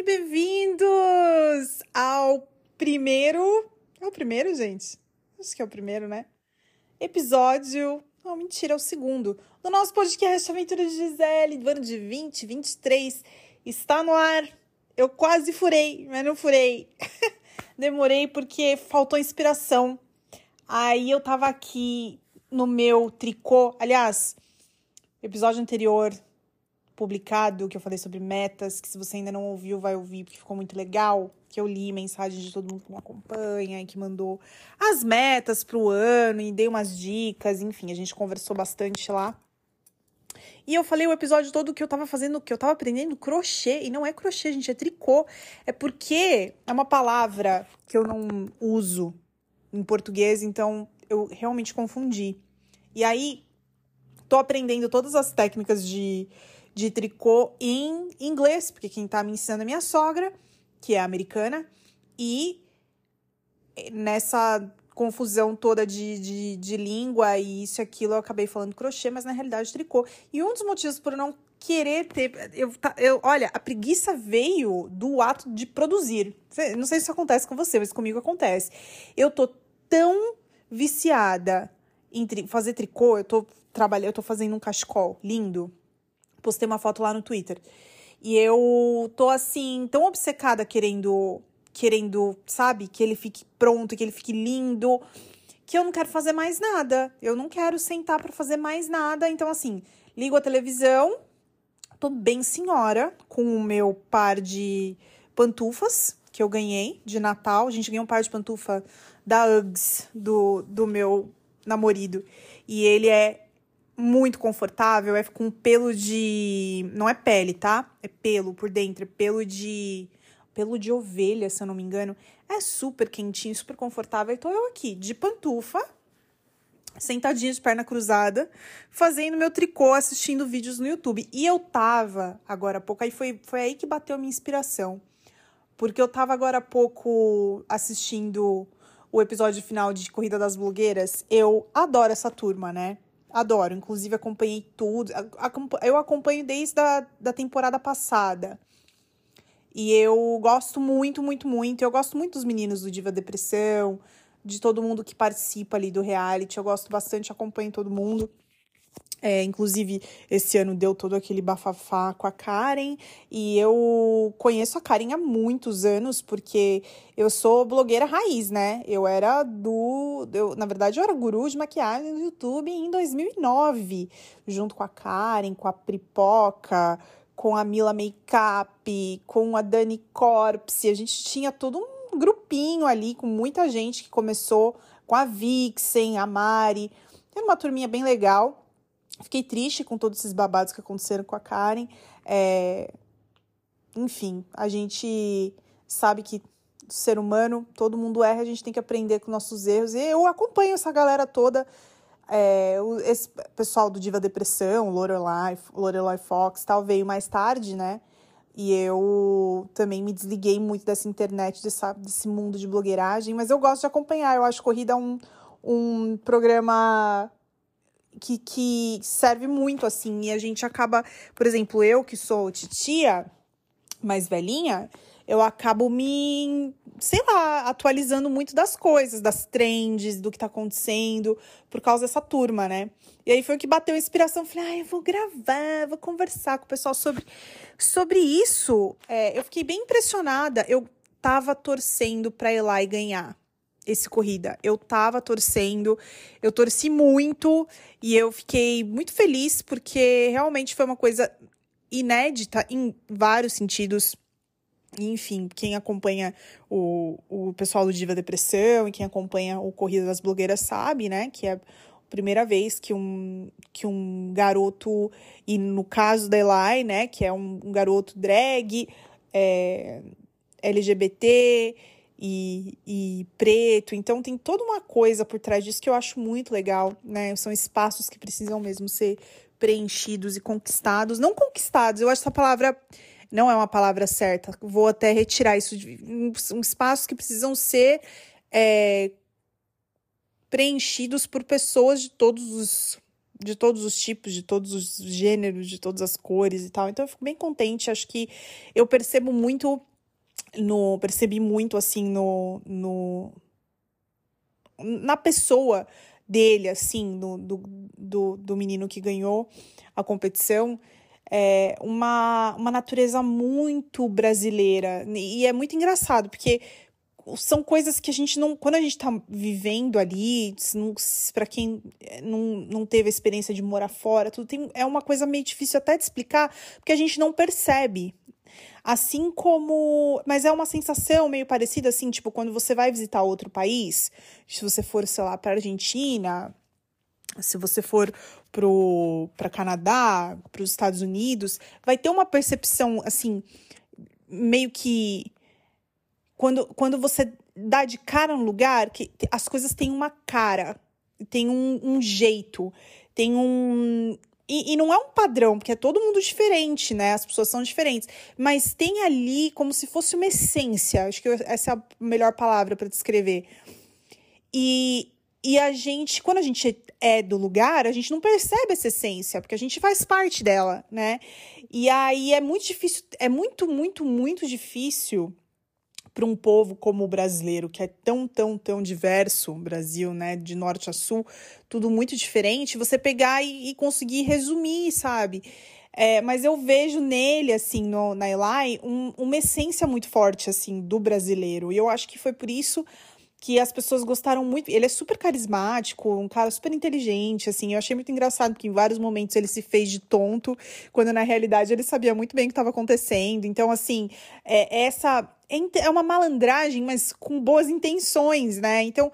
e bem-vindos ao primeiro. É o primeiro, gente? Acho que é o primeiro, né? Episódio. Não, mentira, é o segundo. Do nosso podcast Aventura de Gisele, do ano de 2023. Está no ar. Eu quase furei, mas não furei. Demorei porque faltou inspiração. Aí eu tava aqui no meu tricô. Aliás, episódio anterior publicado, que eu falei sobre metas, que se você ainda não ouviu, vai ouvir, porque ficou muito legal. Que eu li mensagens de todo mundo que me acompanha e que mandou as metas pro ano e dei umas dicas, enfim, a gente conversou bastante lá. E eu falei o episódio todo que eu tava fazendo, que eu tava aprendendo crochê, e não é crochê, gente, é tricô. É porque é uma palavra que eu não uso em português, então eu realmente confundi. E aí, tô aprendendo todas as técnicas de de tricô em inglês, porque quem tá me ensinando é minha sogra, que é americana, e nessa confusão toda de, de, de língua e isso e aquilo, eu acabei falando crochê, mas na realidade tricô. E um dos motivos por não querer ter. Eu, eu, olha, a preguiça veio do ato de produzir. Não sei se isso acontece com você, mas comigo acontece. Eu tô tão viciada em tri fazer tricô, eu tô trabalhando, eu tô fazendo um cachecol lindo postei uma foto lá no Twitter. E eu tô assim, tão obcecada querendo, querendo, sabe, que ele fique pronto, que ele fique lindo, que eu não quero fazer mais nada. Eu não quero sentar para fazer mais nada. Então, assim, ligo a televisão, tô bem senhora com o meu par de pantufas que eu ganhei de Natal. A gente ganhou um par de pantufa da Uggs do, do meu namorado. E ele é muito confortável, é com pelo de. Não é pele, tá? É pelo por dentro, é pelo de. Pelo de ovelha, se eu não me engano. É super quentinho, super confortável. Então eu aqui, de pantufa, sentadinha de perna cruzada, fazendo meu tricô, assistindo vídeos no YouTube. E eu tava, agora há pouco, aí foi, foi aí que bateu a minha inspiração. Porque eu tava agora há pouco assistindo o episódio final de Corrida das Blogueiras. Eu adoro essa turma, né? Adoro, inclusive acompanhei tudo. Eu acompanho desde a da temporada passada. E eu gosto muito, muito, muito. Eu gosto muito dos meninos do Diva Depressão, de todo mundo que participa ali do reality. Eu gosto bastante, acompanho todo mundo. É, inclusive, esse ano deu todo aquele bafafá com a Karen. E eu conheço a Karen há muitos anos, porque eu sou blogueira raiz, né? Eu era do. Eu, na verdade, eu era guru de maquiagem no YouTube em 2009, junto com a Karen, com a Pripoca, com a Mila Makeup, com a Dani Corpse. A gente tinha todo um grupinho ali com muita gente que começou com a Vixen, a Mari. Era uma turminha bem legal. Fiquei triste com todos esses babados que aconteceram com a Karen. É... Enfim, a gente sabe que ser humano, todo mundo erra, a gente tem que aprender com nossos erros. E eu acompanho essa galera toda, é, esse pessoal do Diva Depressão, Lorelai, Lorelai Fox, tal, veio mais tarde, né? E eu também me desliguei muito dessa internet, dessa, desse mundo de blogueiragem, mas eu gosto de acompanhar. Eu acho Corrida um, um programa que, que serve muito, assim, e a gente acaba, por exemplo, eu que sou titia, mais velhinha, eu acabo me, sei lá, atualizando muito das coisas, das trends, do que tá acontecendo, por causa dessa turma, né? E aí foi o que bateu a inspiração. Falei, ah, eu vou gravar, vou conversar com o pessoal sobre, sobre isso. É, eu fiquei bem impressionada. Eu tava torcendo pra Eli ganhar esse corrida. Eu tava torcendo, eu torci muito e eu fiquei muito feliz porque realmente foi uma coisa inédita em vários sentidos. Enfim, quem acompanha o, o pessoal do Diva Depressão e quem acompanha o Corrida das Blogueiras sabe, né, que é a primeira vez que um, que um garoto, e no caso da Eli, né, que é um, um garoto drag, é, LGBT, e, e preto. Então tem toda uma coisa por trás disso que eu acho muito legal, né? São espaços que precisam mesmo ser preenchidos e conquistados. Não conquistados, eu acho essa palavra não é uma palavra certa. Vou até retirar isso um, espaços que precisam ser é, preenchidos por pessoas de todos os de todos os tipos, de todos os gêneros, de todas as cores e tal. Então eu fico bem contente. Acho que eu percebo muito no percebi muito assim no, no na pessoa dele, assim, no, do, do, do menino que ganhou a competição, é uma, uma natureza muito brasileira. E é muito engraçado, porque são coisas que a gente não. Quando a gente tá vivendo ali, para quem não, não teve a experiência de morar fora, tudo tem, é uma coisa meio difícil até de explicar, porque a gente não percebe. Assim como. Mas é uma sensação meio parecida, assim, tipo, quando você vai visitar outro país, se você for, sei lá, para Argentina, se você for para Canadá, para os Estados Unidos, vai ter uma percepção, assim, meio que. Quando, quando você dá de cara no lugar, que as coisas têm uma cara, tem um, um jeito, tem um. E, e, não é um padrão, porque é todo mundo diferente, né? As pessoas são diferentes. Mas tem ali como se fosse uma essência. Acho que essa é a melhor palavra para descrever. E, e a gente, quando a gente é do lugar, a gente não percebe essa essência, porque a gente faz parte dela, né? E aí é muito difícil, é muito, muito, muito difícil para um povo como o brasileiro, que é tão, tão, tão diverso, Brasil, né, de norte a sul, tudo muito diferente, você pegar e, e conseguir resumir, sabe? É, mas eu vejo nele, assim, no, na Eli, um, uma essência muito forte, assim, do brasileiro. E eu acho que foi por isso que as pessoas gostaram muito. Ele é super carismático, um cara super inteligente, assim. Eu achei muito engraçado que em vários momentos ele se fez de tonto, quando na realidade ele sabia muito bem o que estava acontecendo. Então, assim, é, essa é uma malandragem, mas com boas intenções, né? Então,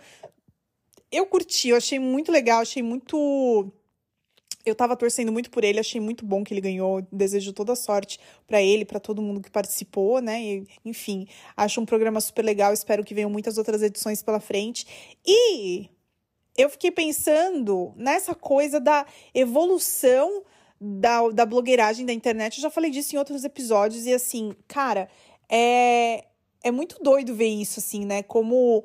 eu curti, eu achei muito legal, achei muito eu tava torcendo muito por ele, achei muito bom que ele ganhou. Desejo toda sorte para ele, para todo mundo que participou, né? E, enfim, acho um programa super legal. Espero que venham muitas outras edições pela frente. E eu fiquei pensando nessa coisa da evolução da, da blogueiragem da internet. Eu já falei disso em outros episódios. E assim, cara, é, é muito doido ver isso, assim, né? Como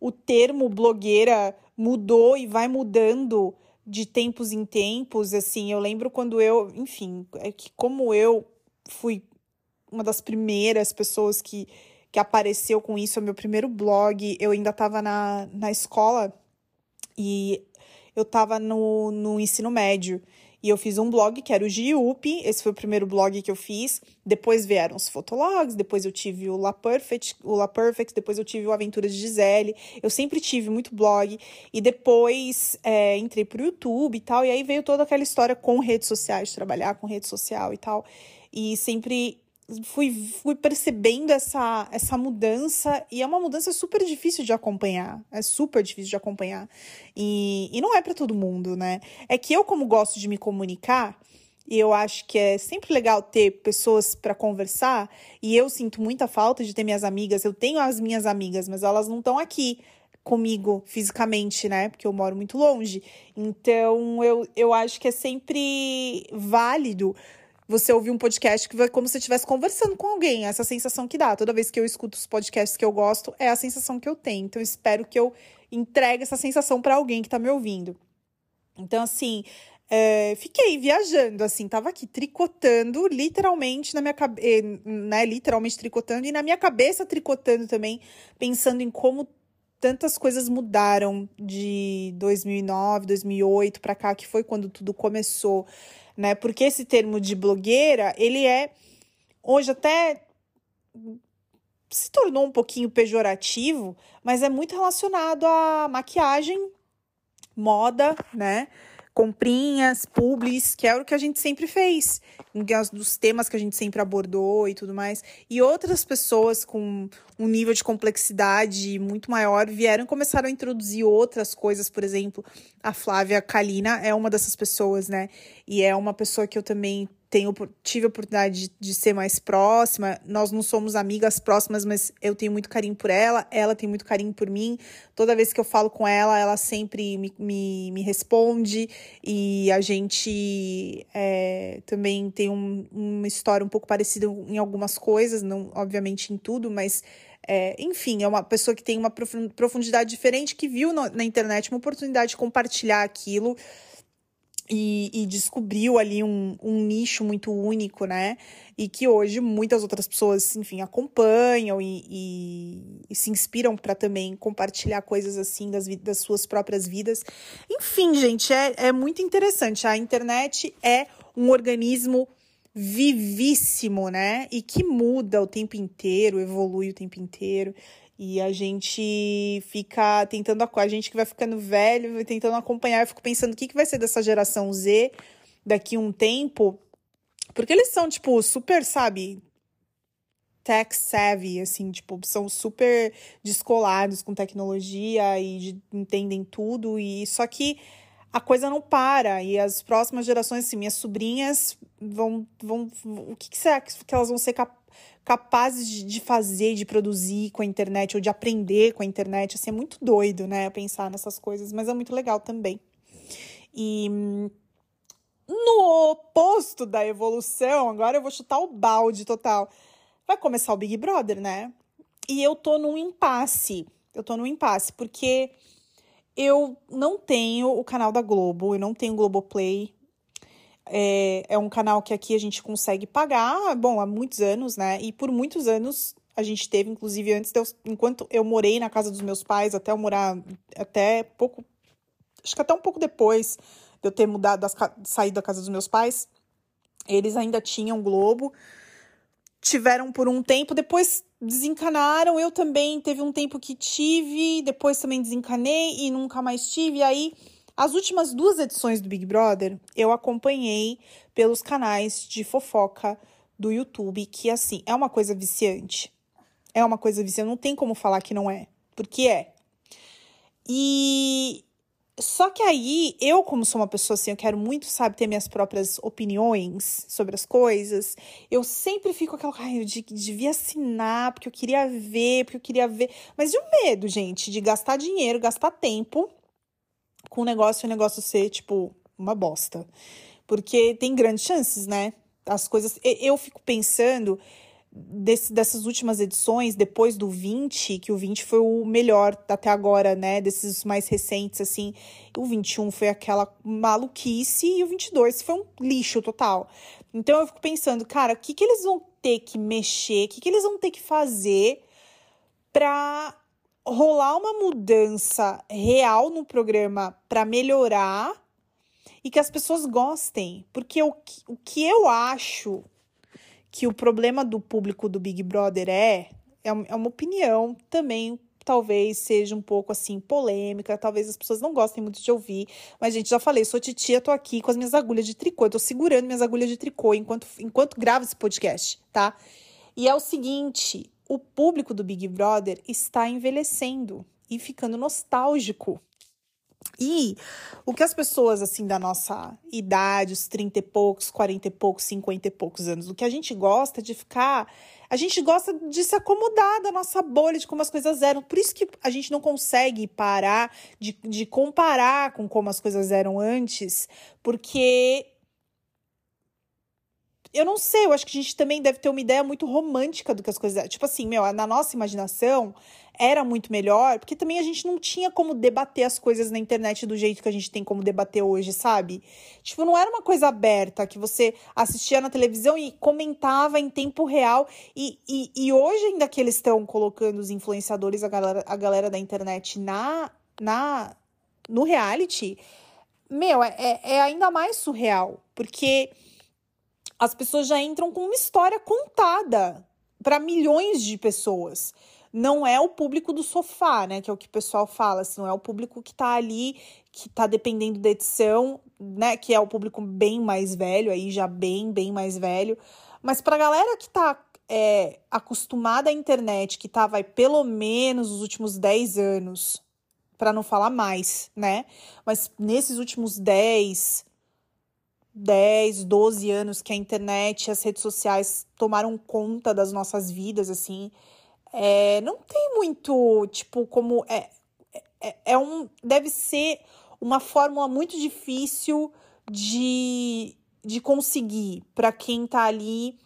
o termo blogueira mudou e vai mudando de tempos em tempos, assim, eu lembro quando eu, enfim, é que como eu fui uma das primeiras pessoas que, que apareceu com isso, é meu primeiro blog, eu ainda estava na, na escola e eu estava no, no ensino médio. E eu fiz um blog que era o Giup, esse foi o primeiro blog que eu fiz. Depois vieram os fotologs, depois eu tive o La Perfect, o La Perfect, depois eu tive o Aventuras de Gisele. Eu sempre tive muito blog. E depois é, entrei pro YouTube e tal. E aí veio toda aquela história com redes sociais, trabalhar com rede social e tal. E sempre fui, fui percebendo essa, essa mudança e é uma mudança super difícil de acompanhar. É super difícil de acompanhar. E, e não é para todo mundo, né? É que eu, como gosto de me comunicar, e eu acho que é sempre legal ter pessoas para conversar, e eu sinto muita falta de ter minhas amigas. Eu tenho as minhas amigas, mas elas não estão aqui comigo fisicamente, né? Porque eu moro muito longe. Então, eu, eu acho que é sempre válido você ouvir um podcast que vai como se estivesse conversando com alguém. Essa sensação que dá. Toda vez que eu escuto os podcasts que eu gosto, é a sensação que eu tenho. Então, eu espero que eu entregue essa sensação para alguém que tá me ouvindo. Então, assim, é, fiquei viajando, assim, tava aqui tricotando, literalmente na minha cabeça, eh, né? Literalmente tricotando, e na minha cabeça tricotando também, pensando em como tantas coisas mudaram de 2009, 2008 para cá, que foi quando tudo começou né? Porque esse termo de blogueira, ele é hoje até se tornou um pouquinho pejorativo, mas é muito relacionado à maquiagem, moda, né? Comprinhas, publis, que é o que a gente sempre fez, dos temas que a gente sempre abordou e tudo mais. E outras pessoas com um nível de complexidade muito maior vieram e começaram a introduzir outras coisas, por exemplo, a Flávia Kalina é uma dessas pessoas, né? E é uma pessoa que eu também tenho, tive a oportunidade de, de, ser mais próxima. Nós não somos amigas próximas, mas eu tenho muito carinho por ela, ela tem muito carinho por mim. Toda vez que eu falo com ela, ela sempre me, me, me responde e a gente é, também tem um, uma história um pouco parecida em algumas coisas, não obviamente em tudo, mas. É, enfim, é uma pessoa que tem uma profundidade diferente, que viu na internet uma oportunidade de compartilhar aquilo e, e, descobriu ali um, um nicho muito único, né? E que hoje muitas outras pessoas, enfim, acompanham e, e, e se inspiram para também compartilhar coisas assim das, das suas próprias vidas. Enfim, gente, é, é muito interessante. A internet é um organismo vivíssimo, né? E que muda o tempo inteiro, evolui o tempo inteiro. E a gente fica tentando, a gente que vai ficando velho, vai tentando acompanhar. Eu fico pensando o que, que vai ser dessa geração Z daqui um tempo. Porque eles são, tipo, super, sabe, tech savvy, assim, tipo, são super descolados com tecnologia e de, entendem tudo. E só que a coisa não para. E as próximas gerações, assim, minhas sobrinhas vão. vão o que, que será que elas vão ser capazes? capazes de fazer, de produzir com a internet ou de aprender com a internet. Assim, é muito doido, né? Pensar nessas coisas, mas é muito legal também. E no oposto da evolução, agora eu vou chutar o balde total. Vai começar o Big Brother, né? E eu tô num impasse. Eu tô num impasse, porque eu não tenho o canal da Globo, eu não tenho Globoplay, é, é um canal que aqui a gente consegue pagar, bom, há muitos anos, né? E por muitos anos a gente teve, inclusive, antes, de eu, enquanto eu morei na casa dos meus pais, até eu morar, até pouco, acho que até um pouco depois de eu ter mudado, das, saído da casa dos meus pais, eles ainda tinham Globo, tiveram por um tempo, depois desencanaram, eu também teve um tempo que tive, depois também desencanei e nunca mais tive, e aí as últimas duas edições do Big Brother eu acompanhei pelos canais de fofoca do YouTube, que assim, é uma coisa viciante. É uma coisa viciante, não tem como falar que não é, porque é. E só que aí, eu, como sou uma pessoa assim, eu quero muito, sabe, ter minhas próprias opiniões sobre as coisas. Eu sempre fico aquela, ai, eu devia assinar, porque eu queria ver, porque eu queria ver. Mas e o medo, gente, de gastar dinheiro, gastar tempo com o negócio e o negócio ser, tipo, uma bosta. Porque tem grandes chances, né? As coisas. Eu fico pensando desse, dessas últimas edições, depois do 20, que o 20 foi o melhor até agora, né? Desses mais recentes, assim. O 21 foi aquela maluquice e o 22 foi um lixo total. Então eu fico pensando, cara, o que, que eles vão ter que mexer, o que, que eles vão ter que fazer pra rolar uma mudança real no programa para melhorar e que as pessoas gostem. Porque o, o que eu acho que o problema do público do Big Brother é, é, é uma opinião também talvez seja um pouco assim polêmica, talvez as pessoas não gostem muito de ouvir, mas gente, já falei, sou titia, tô aqui com as minhas agulhas de tricô, tô segurando minhas agulhas de tricô enquanto enquanto gravo esse podcast, tá? E é o seguinte, o público do Big Brother está envelhecendo e ficando nostálgico. E o que as pessoas, assim, da nossa idade, os 30 e poucos, 40 e poucos, 50 e poucos anos, o que a gente gosta é de ficar. A gente gosta de se acomodar da nossa bolha, de como as coisas eram. Por isso que a gente não consegue parar de, de comparar com como as coisas eram antes, porque eu não sei, eu acho que a gente também deve ter uma ideia muito romântica do que as coisas. Tipo assim, meu, na nossa imaginação era muito melhor, porque também a gente não tinha como debater as coisas na internet do jeito que a gente tem como debater hoje, sabe? Tipo, não era uma coisa aberta que você assistia na televisão e comentava em tempo real. E, e, e hoje, ainda que eles estão colocando os influenciadores, a galera, a galera da internet na, na no reality, meu, é, é, é ainda mais surreal, porque as pessoas já entram com uma história contada para milhões de pessoas. Não é o público do sofá, né? Que é o que o pessoal fala, assim, não é o público que tá ali, que tá dependendo da edição, né? Que é o público bem mais velho, aí já bem, bem mais velho. Mas pra galera que tá é, acostumada à internet, que tá, vai, pelo menos os últimos 10 anos, para não falar mais, né? Mas nesses últimos 10, 10, 12 anos que a internet e as redes sociais tomaram conta das nossas vidas, assim, é, não tem muito, tipo, como. É, é, é um. Deve ser uma fórmula muito difícil de, de conseguir para quem tá ali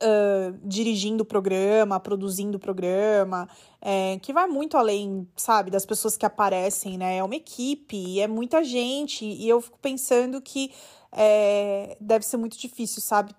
Uh, dirigindo o programa, produzindo o programa, é, que vai muito além, sabe, das pessoas que aparecem, né? É uma equipe, é muita gente, e eu fico pensando que é, deve ser muito difícil, sabe,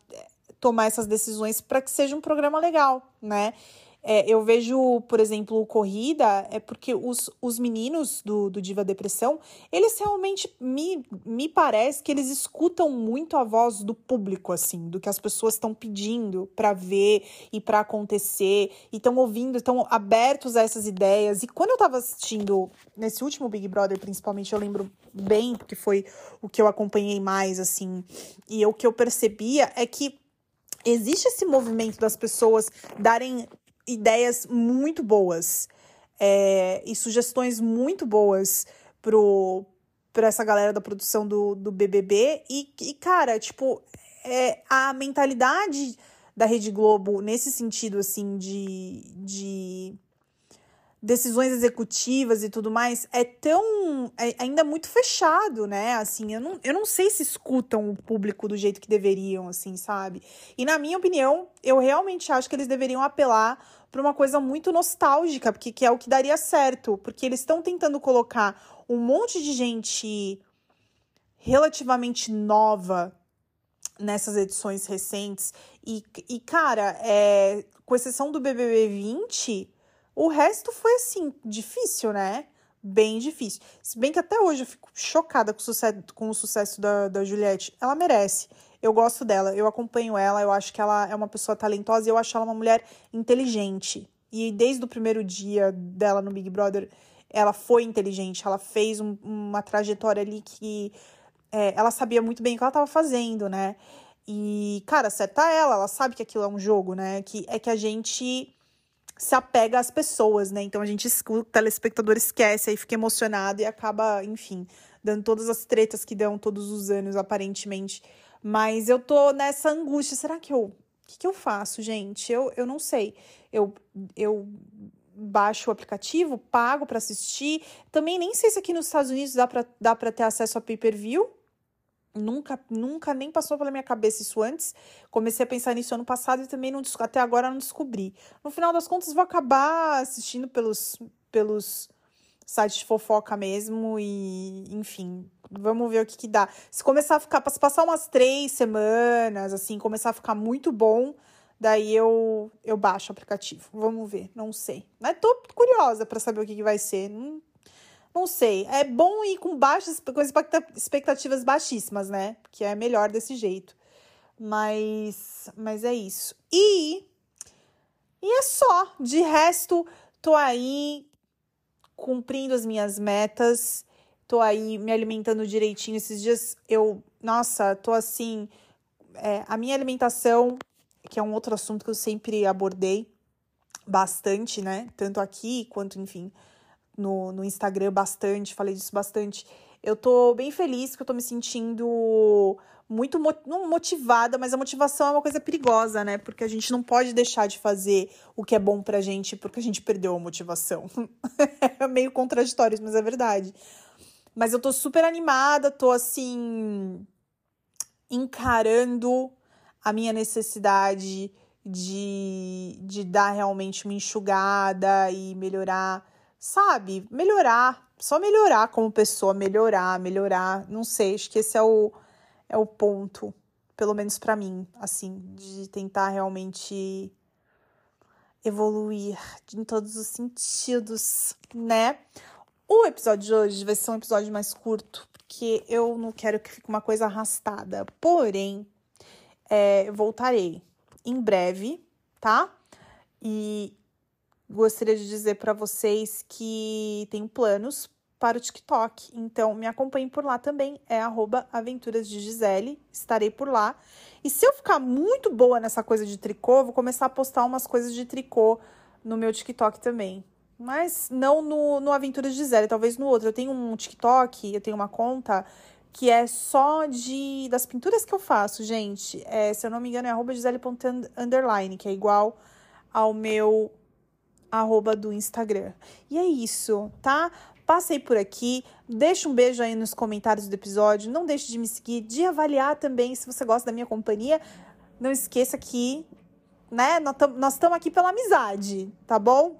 tomar essas decisões para que seja um programa legal, né? É, eu vejo, por exemplo, Corrida, é porque os, os meninos do, do Diva Depressão, eles realmente me, me parece que eles escutam muito a voz do público, assim, do que as pessoas estão pedindo para ver e para acontecer, e estão ouvindo, estão abertos a essas ideias. E quando eu tava assistindo, nesse último Big Brother, principalmente, eu lembro bem, porque foi o que eu acompanhei mais, assim, e o que eu percebia é que existe esse movimento das pessoas darem ideias muito boas é, e sugestões muito boas pro para essa galera da produção do, do BBB e, e cara, tipo, é, a mentalidade da Rede Globo nesse sentido, assim, de, de decisões executivas e tudo mais é tão é ainda muito fechado, né? Assim, eu não, eu não sei se escutam o público do jeito que deveriam, assim, sabe? E na minha opinião, eu realmente acho que eles deveriam apelar para uma coisa muito nostálgica, porque que é o que daria certo, porque eles estão tentando colocar um monte de gente relativamente nova nessas edições recentes e, e cara, é, com exceção do BBB 20, o resto foi assim, difícil, né? Bem difícil. Se bem que até hoje eu fico chocada com o sucesso, com o sucesso da, da Juliette. Ela merece. Eu gosto dela, eu acompanho ela, eu acho que ela é uma pessoa talentosa e eu acho ela uma mulher inteligente. E desde o primeiro dia dela no Big Brother, ela foi inteligente, ela fez um, uma trajetória ali que é, ela sabia muito bem o que ela estava fazendo, né? E, cara, acerta ela, ela sabe que aquilo é um jogo, né? Que é que a gente se apega às pessoas, né? Então a gente escuta, o telespectador esquece, aí fica emocionado e acaba, enfim, dando todas as tretas que dão todos os anos, aparentemente. Mas eu tô nessa angústia. Será que eu. O que, que eu faço, gente? Eu, eu não sei. Eu, eu baixo o aplicativo, pago para assistir. Também nem sei se aqui nos Estados Unidos dá para dá ter acesso a pay-per-view. Nunca, nunca nem passou pela minha cabeça isso antes. Comecei a pensar nisso ano passado e também não, até agora não descobri. No final das contas, vou acabar assistindo pelos, pelos sites de fofoca mesmo e, enfim, vamos ver o que, que dá. Se começar a ficar, se passar umas três semanas, assim, começar a ficar muito bom, daí eu, eu baixo o aplicativo. Vamos ver, não sei. Mas tô curiosa para saber o que, que vai ser. Não, não sei. É bom ir com baixas, com expectativas baixíssimas, né? Que é melhor desse jeito. Mas, mas é isso. E, e é só. De resto, tô aí cumprindo as minhas metas. Tô aí me alimentando direitinho. Esses dias eu, nossa, tô assim. É, a minha alimentação, que é um outro assunto que eu sempre abordei bastante, né? Tanto aqui quanto, enfim, no, no Instagram bastante, falei disso bastante. Eu tô bem feliz que eu tô me sentindo muito não motivada, mas a motivação é uma coisa perigosa, né? Porque a gente não pode deixar de fazer o que é bom pra gente porque a gente perdeu a motivação. é meio contraditório, mas é verdade. Mas eu tô super animada, tô assim encarando a minha necessidade de, de dar realmente uma enxugada e melhorar sabe, melhorar, só melhorar como pessoa, melhorar, melhorar, não sei, acho que esse é o, é o ponto, pelo menos para mim, assim, de tentar realmente evoluir em todos os sentidos, né? O episódio de hoje vai ser um episódio mais curto, porque eu não quero que fique uma coisa arrastada. Porém, é, voltarei em breve, tá? E gostaria de dizer para vocês que tenho planos para o TikTok. Então, me acompanhem por lá também. É aventuras de Gisele. Estarei por lá. E se eu ficar muito boa nessa coisa de tricô, vou começar a postar umas coisas de tricô no meu TikTok também. Mas não no, no Aventuras de Gisele, talvez no outro. Eu tenho um TikTok, eu tenho uma conta que é só de das pinturas que eu faço, gente. É, se eu não me engano, é arroba gisele.underline, que é igual ao meu arroba do Instagram. E é isso, tá? Passei por aqui, deixa um beijo aí nos comentários do episódio, não deixe de me seguir, de avaliar também se você gosta da minha companhia. Não esqueça que né? Nós estamos aqui pela amizade, tá bom?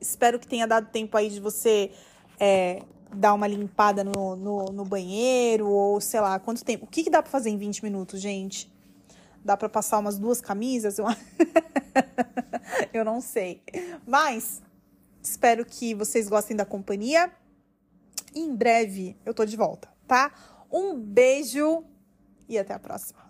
Espero que tenha dado tempo aí de você é, dar uma limpada no, no, no, banheiro, ou sei lá, quanto tempo. O que, que dá pra fazer em 20 minutos, gente? Dá pra passar umas duas camisas? Eu, eu não sei. Mas espero que vocês gostem da companhia. E em breve eu tô de volta, tá? Um beijo e até a próxima.